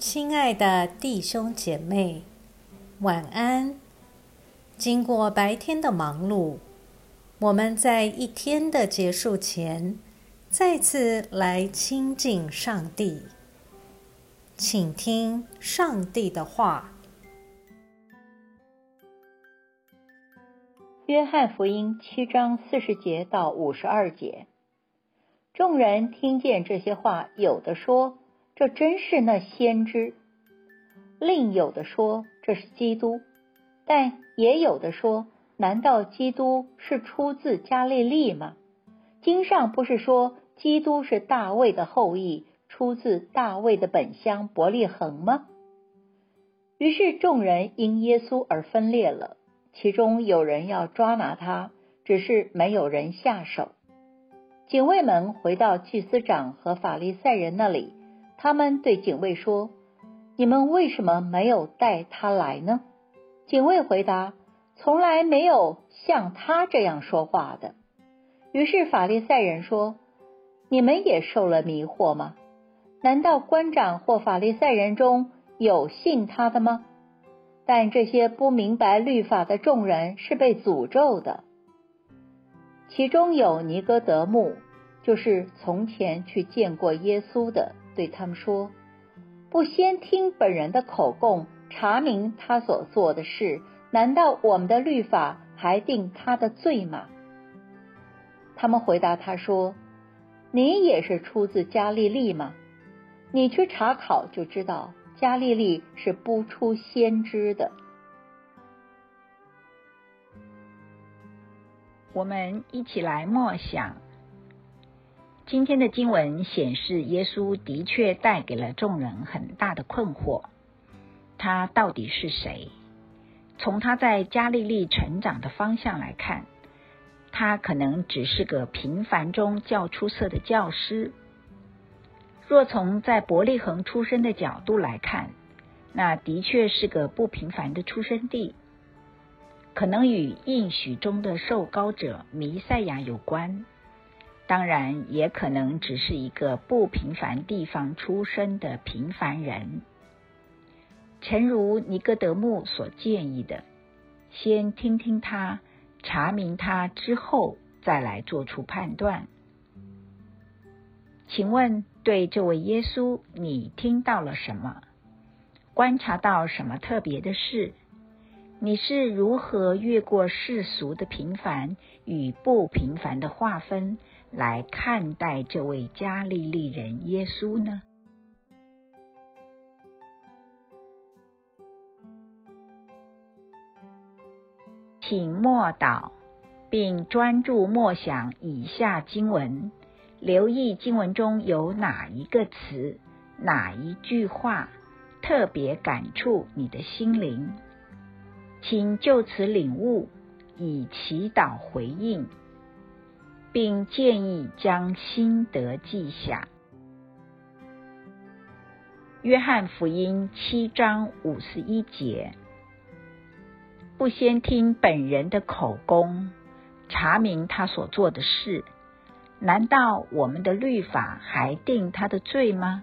亲爱的弟兄姐妹，晚安。经过白天的忙碌，我们在一天的结束前，再次来亲近上帝，请听上帝的话。约翰福音七章四十节到五十二节，众人听见这些话，有的说。这真是那先知。另有的说这是基督，但也有的说，难道基督是出自加利利吗？经上不是说基督是大卫的后裔，出自大卫的本乡伯利恒吗？于是众人因耶稣而分裂了，其中有人要抓拿他，只是没有人下手。警卫们回到祭司长和法利赛人那里。他们对警卫说：“你们为什么没有带他来呢？”警卫回答：“从来没有像他这样说话的。”于是法利赛人说：“你们也受了迷惑吗？难道官长或法利赛人中有信他的吗？”但这些不明白律法的众人是被诅咒的。其中有尼哥德牧，就是从前去见过耶稣的。对他们说：“不先听本人的口供，查明他所做的事，难道我们的律法还定他的罪吗？”他们回答他说：“你也是出自加利利吗？你去查考就知道，加利利是不出先知的。”我们一起来默想。今天的经文显示，耶稣的确带给了众人很大的困惑。他到底是谁？从他在加利利成长的方向来看，他可能只是个平凡中较出色的教师。若从在伯利恒出生的角度来看，那的确是个不平凡的出生地，可能与应许中的受膏者弥赛亚有关。当然，也可能只是一个不平凡地方出生的平凡人。诚如尼哥德牧所建议的，先听听他，查明他之后，再来做出判断。请问，对这位耶稣，你听到了什么？观察到什么特别的事？你是如何越过世俗的平凡与不平凡的划分？来看待这位加利利人耶稣呢？请默祷，并专注默想以下经文，留意经文中有哪一个词、哪一句话特别感触你的心灵，请就此领悟，以祈祷回应。并建议将心得记下。约翰福音七章五十一节：不先听本人的口供，查明他所做的事，难道我们的律法还定他的罪吗？